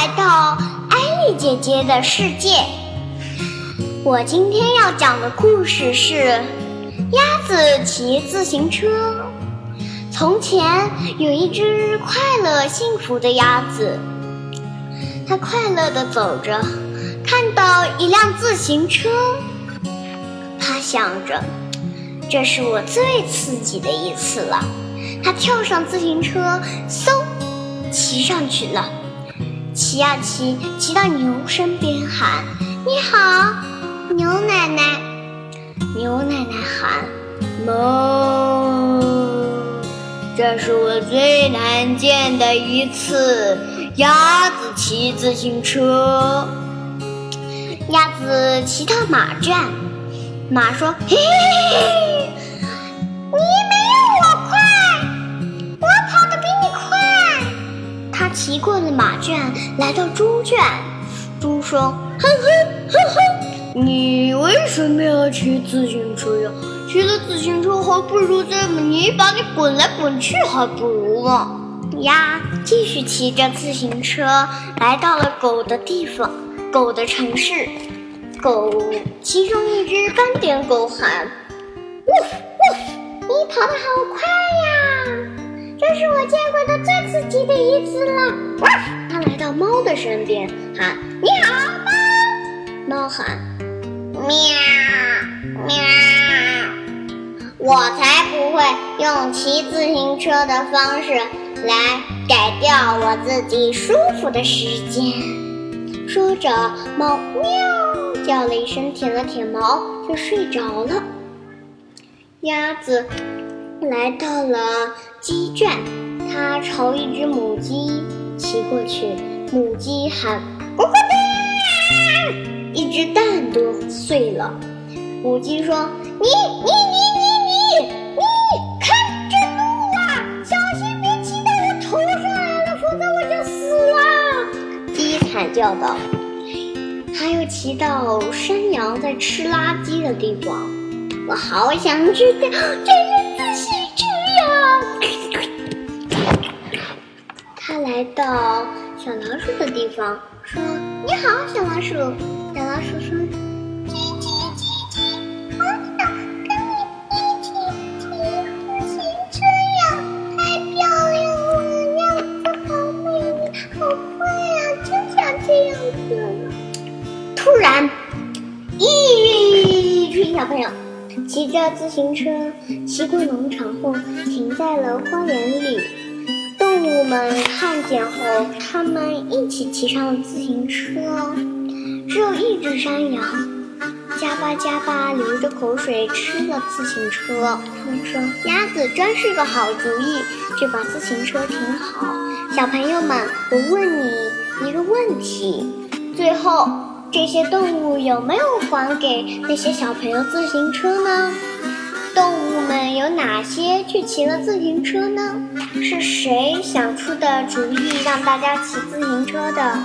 来到艾丽姐姐的世界。我今天要讲的故事是鸭子骑自行车。从前有一只快乐幸福的鸭子，它快乐地走着，看到一辆自行车，它想着，这是我最刺激的一次了。它跳上自行车，嗖，骑上去了。骑呀骑，骑到牛身边喊：“你好，牛奶奶。”牛奶奶喊：“哞。”这是我最难见的一次鸭子骑自行车。鸭子骑到马站，马说：“嘿，你过了马圈，来到猪圈。猪说：“哼哼哼哼，你为什么要骑自行车呀？”骑了自行车还不如在泥巴里滚来滚去，还不如呢。鸭继续骑着自行车来到了狗的地方，狗的城市。狗其中一只斑点狗喊：“呜呜，你跑得好快呀！这是我见过的最刺激的一次了。”它来到猫的身边喊：“你好，猫。”猫喊：“喵喵。”我才不会用骑自行车的方式来改掉我自己舒服的时间。说着，猫喵叫了一声，舔了舔毛，就睡着了。鸭子来到了鸡圈，他朝一只母鸡骑过去，母鸡喊：“咕咕咕！”一只蛋都碎了。母鸡说：“你你你你你你，看这路啊，小心别鸡蛋都头上来了，否则我就死了！”鸡惨叫道。他又骑到山羊在吃垃圾的地方，我好想吃掉这只自行车呀！”他来到小老鼠的地方，说：“你好，小老鼠。”小老鼠说：“叽叽叽叽，好想跟你一起骑自行车呀！太漂亮了，样子好美丽，好快呀！”真想这样子，突然，一群小朋友骑着自行车骑过农场后，停在了花园里。动物们看见后，他们一起骑上了自行车。只有一只山羊，加巴加巴流着口水吃了自行车。他们说：“鸭子真是个好主意，就把自行车停好。”小朋友们，我问你。一个问题，最后这些动物有没有还给那些小朋友自行车呢？动物们有哪些去骑了自行车呢？是谁想出的主意让大家骑自行车的？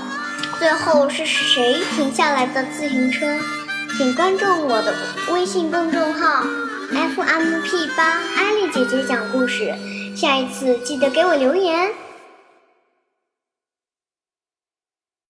最后是谁停下来的自行车？请关注我的微信公众号 FMP 八艾丽姐姐讲故事，下一次记得给我留言。